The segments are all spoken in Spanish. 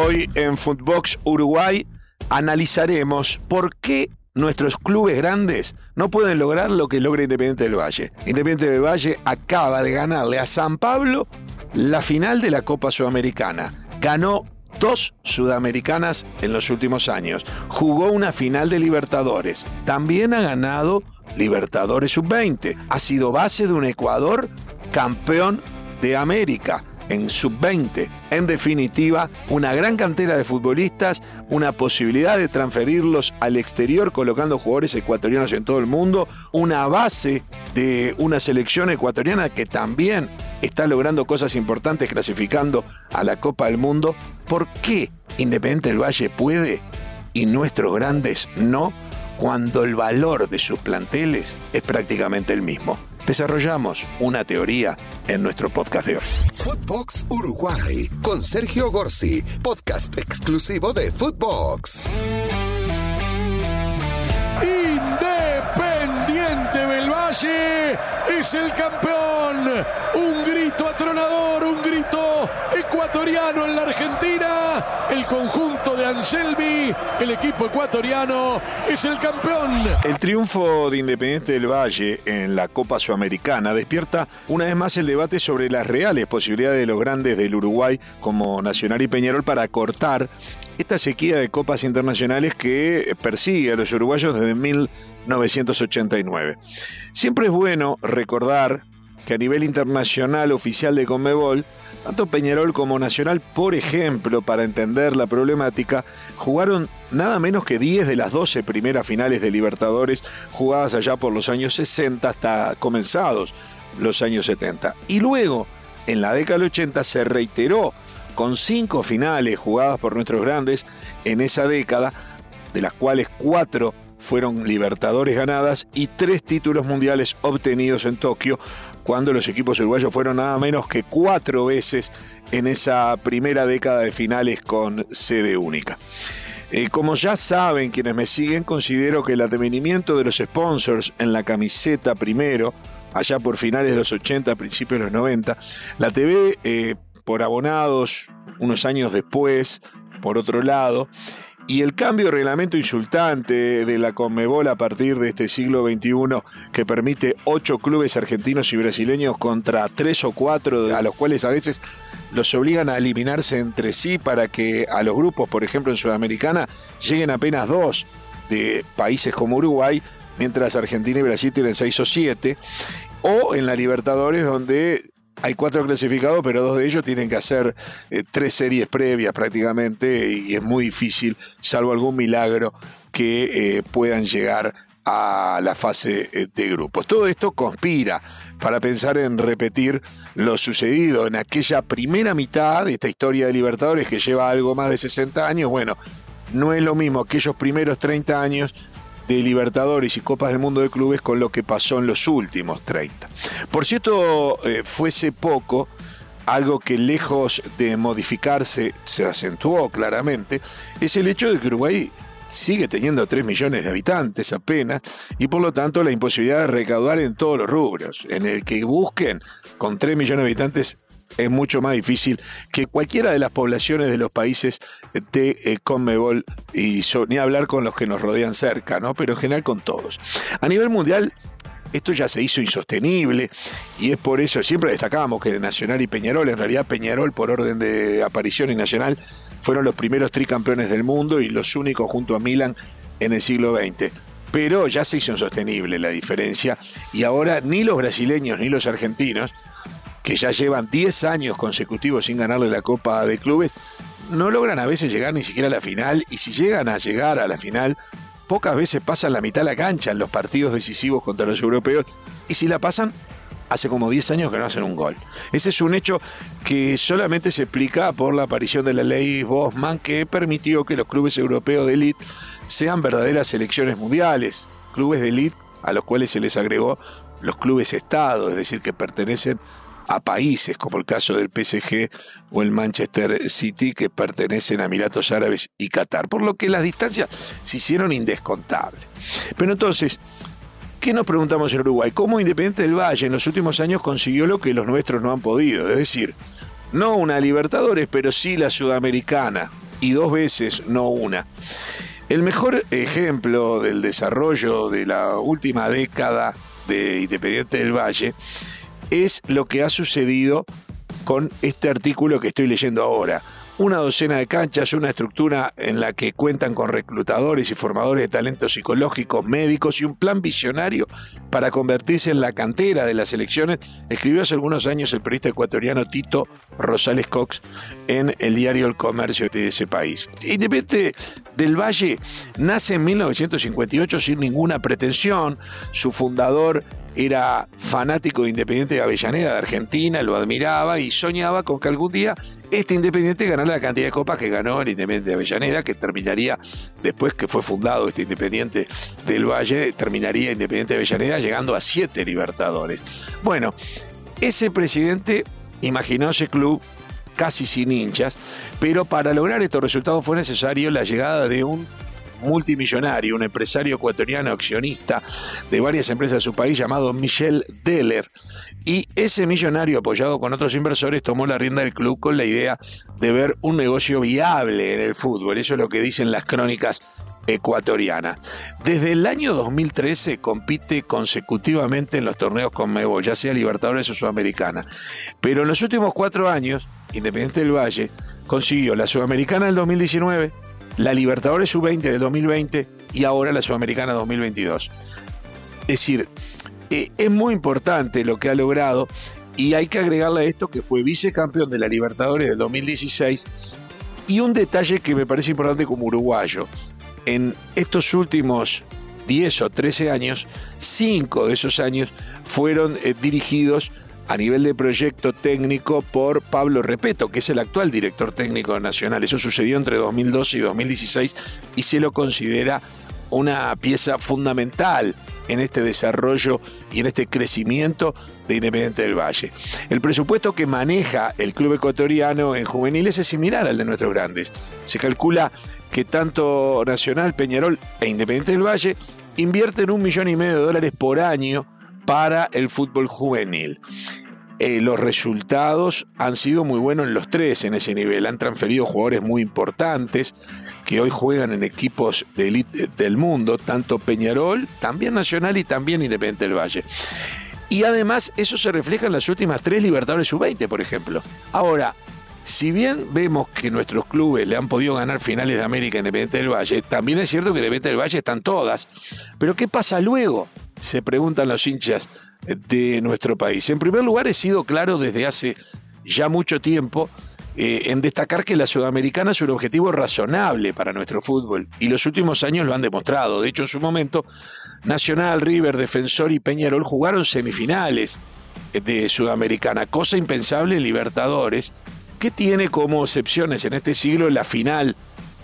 Hoy en Footbox Uruguay analizaremos por qué nuestros clubes grandes no pueden lograr lo que logra Independiente del Valle. Independiente del Valle acaba de ganarle a San Pablo la final de la Copa Sudamericana. Ganó dos sudamericanas en los últimos años. Jugó una final de Libertadores. También ha ganado Libertadores Sub-20. Ha sido base de un Ecuador campeón de América en sub-20. En definitiva, una gran cantera de futbolistas, una posibilidad de transferirlos al exterior colocando jugadores ecuatorianos en todo el mundo, una base de una selección ecuatoriana que también está logrando cosas importantes clasificando a la Copa del Mundo. ¿Por qué Independiente del Valle puede y nuestros grandes no cuando el valor de sus planteles es prácticamente el mismo? Desarrollamos una teoría en nuestro podcast de hoy. Footbox Uruguay con Sergio Gorsi, podcast exclusivo de Footbox. Independiente del Valle es el campeón. Un grito atronador, un grito ecuatoriano en la Argentina. El conjunto de Anselmi, el equipo ecuatoriano, es el campeón. El triunfo de Independiente del Valle en la Copa Sudamericana despierta una vez más el debate sobre las reales posibilidades de los grandes del Uruguay como Nacional y Peñarol para cortar esta sequía de copas internacionales que persigue a los uruguayos desde 1989. Siempre es bueno recordar que a nivel internacional oficial de Conmebol, tanto Peñarol como Nacional, por ejemplo, para entender la problemática, jugaron nada menos que 10 de las 12 primeras finales de Libertadores jugadas allá por los años 60 hasta comenzados los años 70. Y luego, en la década del 80, se reiteró con cinco finales jugadas por nuestros grandes en esa década, de las cuales cuatro fueron Libertadores ganadas y tres títulos mundiales obtenidos en Tokio, cuando los equipos uruguayos fueron nada menos que cuatro veces en esa primera década de finales con sede única. Eh, como ya saben quienes me siguen, considero que el advenimiento de los sponsors en la camiseta primero, allá por finales de los 80, principios de los 90, la TV eh, por abonados unos años después, por otro lado, y el cambio de reglamento insultante de la Conmebol a partir de este siglo XXI que permite ocho clubes argentinos y brasileños contra tres o cuatro, a los cuales a veces los obligan a eliminarse entre sí para que a los grupos, por ejemplo en Sudamericana, lleguen apenas dos de países como Uruguay, mientras Argentina y Brasil tienen seis o siete, o en la Libertadores donde hay cuatro clasificados, pero dos de ellos tienen que hacer eh, tres series previas prácticamente y es muy difícil, salvo algún milagro, que eh, puedan llegar a la fase eh, de grupos. Todo esto conspira para pensar en repetir lo sucedido en aquella primera mitad de esta historia de Libertadores que lleva algo más de 60 años. Bueno, no es lo mismo aquellos primeros 30 años de Libertadores y Copas del Mundo de Clubes con lo que pasó en los últimos 30. Por cierto, eh, fuese poco, algo que lejos de modificarse se acentuó claramente, es el hecho de que Uruguay sigue teniendo 3 millones de habitantes apenas y por lo tanto la imposibilidad de recaudar en todos los rubros. En el que busquen con 3 millones de habitantes es mucho más difícil que cualquiera de las poblaciones de los países de eh, Conmebol y ni hablar con los que nos rodean cerca, ¿no? Pero en general con todos. A nivel mundial, esto ya se hizo insostenible y es por eso siempre destacábamos que Nacional y Peñarol, en realidad Peñarol por orden de aparición y Nacional fueron los primeros tricampeones del mundo y los únicos junto a Milan en el siglo XX. Pero ya se hizo insostenible la diferencia y ahora ni los brasileños ni los argentinos que ya llevan 10 años consecutivos sin ganarle la Copa de Clubes, no logran a veces llegar ni siquiera a la final y si llegan a llegar a la final, pocas veces pasan la mitad de la cancha en los partidos decisivos contra los europeos y si la pasan, hace como 10 años que no hacen un gol. Ese es un hecho que solamente se explica por la aparición de la ley Bosman que permitió que los clubes europeos de élite sean verdaderas selecciones mundiales, clubes de élite a los cuales se les agregó los clubes Estado, es decir, que pertenecen a países como el caso del PSG o el Manchester City que pertenecen a Emiratos Árabes y Qatar, por lo que las distancias se hicieron indescontables. Pero entonces, ¿qué nos preguntamos en Uruguay? ¿Cómo Independiente del Valle en los últimos años consiguió lo que los nuestros no han podido? Es decir, no una Libertadores, pero sí la Sudamericana. y dos veces, no una. El mejor ejemplo del desarrollo de la última década de Independiente del Valle es lo que ha sucedido con este artículo que estoy leyendo ahora una docena de canchas, una estructura en la que cuentan con reclutadores y formadores de talentos psicológicos, médicos y un plan visionario para convertirse en la cantera de las elecciones, escribió hace algunos años el periodista ecuatoriano Tito Rosales Cox en el diario El Comercio de ese país. Independiente del Valle nace en 1958 sin ninguna pretensión, su fundador era fanático de Independiente de Avellaneda, de Argentina, lo admiraba y soñaba con que algún día este Independiente ganara la cantidad de copas que ganó el Independiente de Avellaneda, que terminaría, después que fue fundado este Independiente del Valle, terminaría Independiente de Avellaneda llegando a siete Libertadores. Bueno, ese presidente imaginó ese club casi sin hinchas, pero para lograr estos resultados fue necesario la llegada de un multimillonario, un empresario ecuatoriano accionista de varias empresas de su país llamado Michel Deller. Y ese millonario, apoyado con otros inversores, tomó la rienda del club con la idea de ver un negocio viable en el fútbol. Eso es lo que dicen las crónicas ecuatorianas. Desde el año 2013 compite consecutivamente en los torneos con Mebo, ya sea Libertadores o Sudamericana. Pero en los últimos cuatro años, Independiente del Valle consiguió la Sudamericana del 2019, la Libertadores Sub-20 del 2020 y ahora la Sudamericana 2022. Es decir, eh, es muy importante lo que ha logrado y hay que agregarle a esto que fue vicecampeón de la Libertadores del 2016 y un detalle que me parece importante como uruguayo. En estos últimos 10 o 13 años, 5 de esos años fueron eh, dirigidos a nivel de proyecto técnico por Pablo Repeto, que es el actual director técnico nacional. Eso sucedió entre 2012 y 2016 y se lo considera una pieza fundamental en este desarrollo y en este crecimiento de Independiente del Valle. El presupuesto que maneja el club ecuatoriano en juveniles es similar al de nuestros grandes. Se calcula que tanto Nacional, Peñarol e Independiente del Valle invierten un millón y medio de dólares por año para el fútbol juvenil. Eh, los resultados han sido muy buenos en los tres en ese nivel. Han transferido jugadores muy importantes que hoy juegan en equipos de élite del mundo, tanto Peñarol, también Nacional y también Independiente del Valle. Y además eso se refleja en las últimas tres Libertadores Sub-20, por ejemplo. Ahora, si bien vemos que nuestros clubes le han podido ganar finales de América Independiente del Valle, también es cierto que Independiente del Valle están todas. Pero ¿qué pasa luego? Se preguntan los hinchas de nuestro país. En primer lugar, he sido claro desde hace ya mucho tiempo eh, en destacar que la Sudamericana es un objetivo razonable para nuestro fútbol y los últimos años lo han demostrado. De hecho, en su momento, Nacional, River, Defensor y Peñarol jugaron semifinales de Sudamericana, cosa impensable en Libertadores, que tiene como excepciones en este siglo la final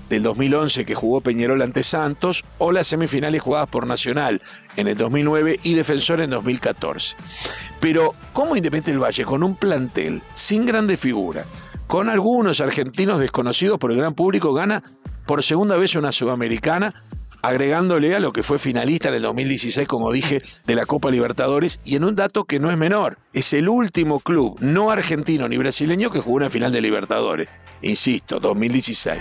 del 2011 que jugó Peñarol ante Santos o las semifinales jugadas por Nacional en el 2009 y Defensor en 2014. Pero como Independiente del Valle, con un plantel sin grandes figuras, con algunos argentinos desconocidos por el gran público, gana por segunda vez una sudamericana, agregándole a lo que fue finalista en el 2016, como dije, de la Copa Libertadores, y en un dato que no es menor, es el último club no argentino ni brasileño que jugó una final de Libertadores. Insisto, 2016.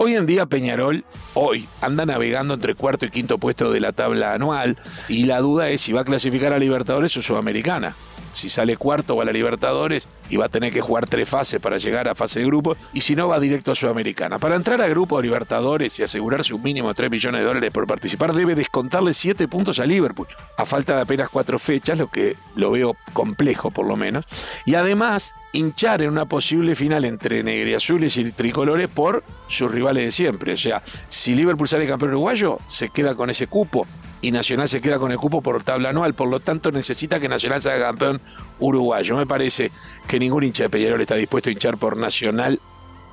Hoy en día Peñarol, hoy, anda navegando entre cuarto y quinto puesto de la tabla anual y la duda es si va a clasificar a Libertadores o Sudamericana si sale cuarto va a la Libertadores y va a tener que jugar tres fases para llegar a fase de grupo, y si no va directo a Sudamericana. Para entrar a grupo Libertadores y asegurarse un mínimo de 3 millones de dólares por participar, debe descontarle 7 puntos a Liverpool, a falta de apenas 4 fechas, lo que lo veo complejo por lo menos, y además hinchar en una posible final entre negriazules y tricolores por sus rivales de siempre. O sea, si Liverpool sale campeón uruguayo, se queda con ese cupo y Nacional se queda con el cupo por tabla anual, por lo tanto necesita que Nacional sea campeón uruguayo. Me parece que ningún hincha de Peñarol está dispuesto a hinchar por Nacional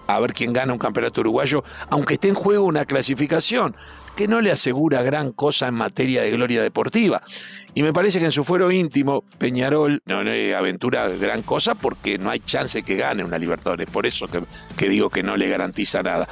a ver quién gana un campeonato uruguayo, aunque esté en juego una clasificación que no le asegura gran cosa en materia de gloria deportiva. Y me parece que en su fuero íntimo, Peñarol no le aventura gran cosa porque no hay chance que gane una Libertadores. Por eso que, que, digo que no le garantiza nada.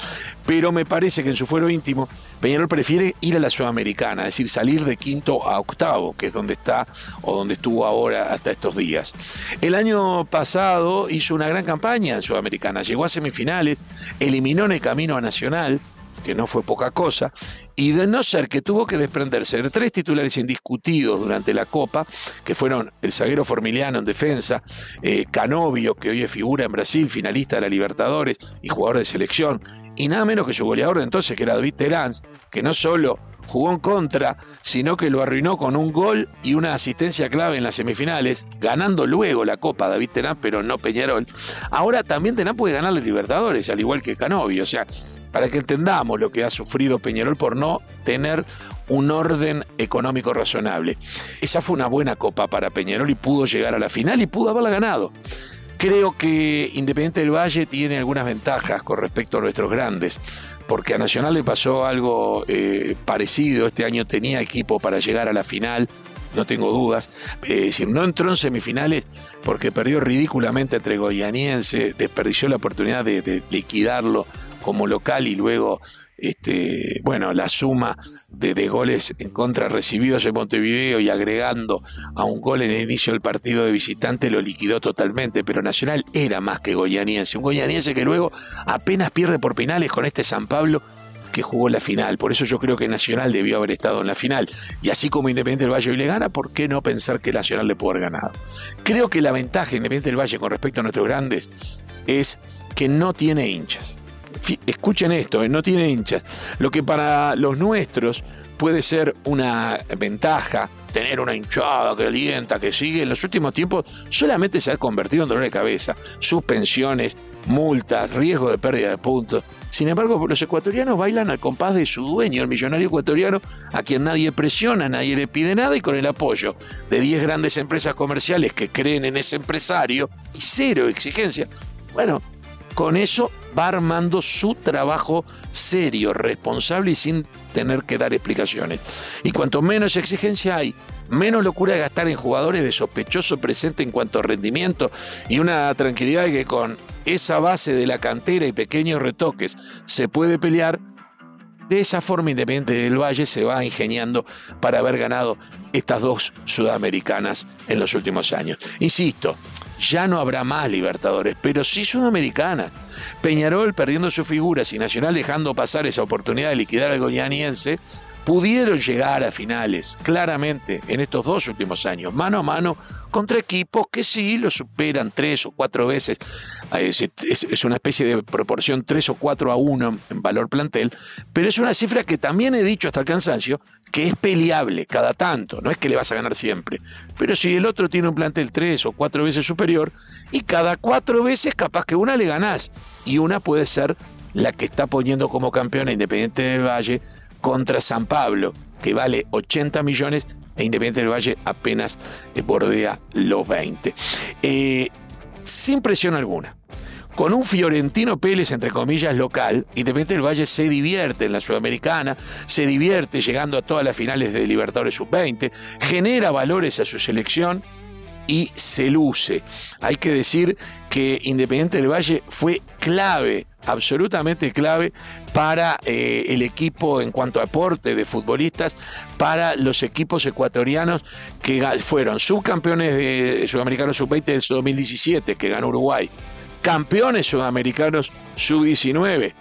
Pero me parece que en su fuero íntimo, Peñarol prefiere ir a la Sudamericana, es decir, salir de quinto a octavo, que es donde está o donde estuvo ahora hasta estos días. El año pasado hizo una gran campaña en Sudamericana, llegó a semifinales, eliminó en el camino a Nacional, que no fue poca cosa, y de no ser que tuvo que desprenderse de tres titulares indiscutidos durante la Copa, que fueron el zaguero Formiliano en defensa, eh, Canovio, que hoy es figura en Brasil, finalista de la Libertadores y jugador de selección, y nada menos que su goleador de entonces, que era David Terán, que no solo jugó en contra, sino que lo arruinó con un gol y una asistencia clave en las semifinales, ganando luego la Copa David Terán, pero no Peñarol. Ahora también Terán puede ganar los Libertadores, al igual que Canovio, o sea, para que entendamos lo que ha sufrido Peñarol por no tener un orden económico razonable. Esa fue una buena copa para Peñarol y pudo llegar a la final y pudo haberla ganado. Creo que Independiente del Valle tiene algunas ventajas con respecto a nuestros grandes, porque a Nacional le pasó algo eh, parecido. Este año tenía equipo para llegar a la final, no tengo dudas. Eh, si no entró en semifinales porque perdió ridículamente entre Goianiense, desperdició la oportunidad de liquidarlo como local y luego este, bueno, la suma de, goles en contra recibidos en Montevideo y agregando a un gol en el inicio del partido de visitante lo liquidó totalmente, pero Nacional era más que goyaniense, un goyaniense que luego apenas pierde por penales con este San Pablo que jugó la final. Por eso yo creo que Nacional debió haber estado en la final. Y así como Independiente del Valle hoy le gana, ¿por qué no pensar que Nacional le puede haber ganado? Creo que la ventaja de Independiente del Valle con respecto a nuestros grandes es que no tiene hinchas escuchen esto, eh, no tiene hinchas. Lo que para los nuestros puede ser una ventaja, tener una hinchada que alienta, que sigue, en los últimos tiempos solamente se ha convertido en dolor de cabeza. Suspensiones, multas, riesgo de pérdida de puntos. Sin embargo, los ecuatorianos bailan al compás de su dueño, el millonario ecuatoriano, a quien nadie presiona, nadie le pide nada y con el apoyo de 10 grandes empresas comerciales que creen en ese empresario y cero exigencia. Bueno, con eso va armando su trabajo serio, responsable y sin tener que dar explicaciones. Y cuanto menos exigencia hay, menos locura de gastar en jugadores de sospechoso presente en cuanto a rendimiento y una tranquilidad de que con esa base de la cantera y pequeños retoques se puede pelear, de esa forma Independiente del Valle se va ingeniando para haber ganado estas dos sudamericanas en los últimos años. Insisto, ya no habrá más Libertadores, pero sí Sudamericanas. Peñarol perdiendo sus figuras y Nacional dejando pasar esa oportunidad de liquidar al goianiense, pudieron llegar a finales, claramente, en estos dos últimos años, mano a mano, contra equipos que sí lo superan tres o cuatro veces. Eh, es, una especie de proporción tres o cuatro a uno en valor plantel, pero es una cifra que también he dicho hasta el cansancio, que es peleable cada tanto, no es que le vas a ganar siempre. Pero si el otro tiene un plantel tres o cuatro veces superior, y cada cuatro veces capaz que una le ganás, y una puede ser la que está poniendo como campeona Independiente del Valle contra San Pablo, que vale 80 millones e Independiente del Valle apenas eh, bordea los 20. Eh, sin presión alguna. Con un Fiorentino Pérez, entre comillas, local, Independiente del Valle se divierte en la Sudamericana, se divierte llegando a todas las finales de Libertadores Sub-20, genera valores a su selección y se luce. Hay que decir que Independiente del Valle fue clave, absolutamente clave para eh, el equipo en cuanto a aporte de futbolistas, para los equipos ecuatorianos que fueron subcampeones de Sudamericanos Sub-20 de 2017, que ganó Uruguay, campeones sudamericanos Sub-19.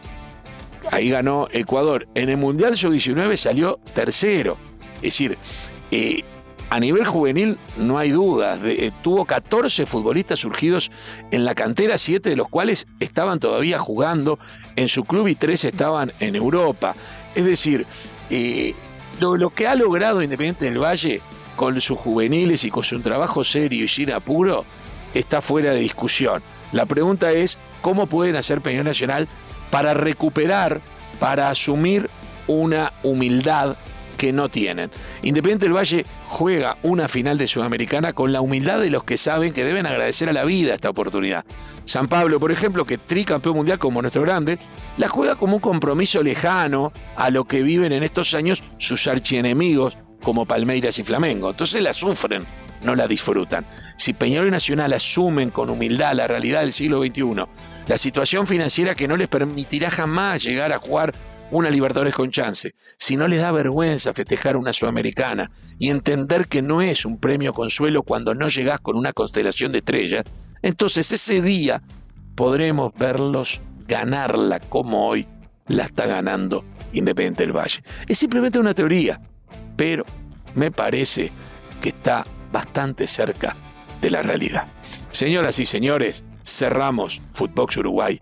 Ahí ganó Ecuador. En el Mundial Sub-19 salió tercero. Es decir, eh, a nivel juvenil no hay dudas, eh, tuvo 14 futbolistas surgidos en la cantera, 7 de los cuales estaban todavía jugando en su club y 3 estaban en Europa. Es decir, eh, lo, que ha logrado Independiente del Valle con sus juveniles y con su trabajo serio y sin apuro está fuera de discusión. La pregunta es, ¿cómo pueden hacer Peñón Nacional para recuperar, para asumir una humildad que no tienen. Independiente del Valle juega una final de Sudamericana con la humildad de los que saben que deben agradecer a la vida esta oportunidad. San Pablo, por ejemplo, que tricampeón mundial como nuestro grande, la juega como un compromiso lejano a lo que viven en estos años sus archienemigos como Palmeiras y Flamengo. Entonces la sufren, no la disfrutan. Si Peñarol y Nacional asumen con humildad la realidad del siglo XXI, la situación financiera que no les permitirá jamás llegar a jugar una Libertadores con chance, si no les da vergüenza festejar una Sudamericana y entender que no es un premio consuelo cuando no llegás con una constelación de estrellas, entonces ese día podremos verlos ganarla como hoy la está ganando Independiente del Valle. Es simplemente una teoría, pero me parece que está bastante cerca de la realidad. Señoras y señores, cerramos Footbox Uruguay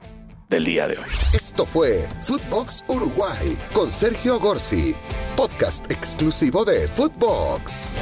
del día de hoy. Esto fue Footbox Uruguay con Sergio Gorsi, podcast exclusivo de Footbox.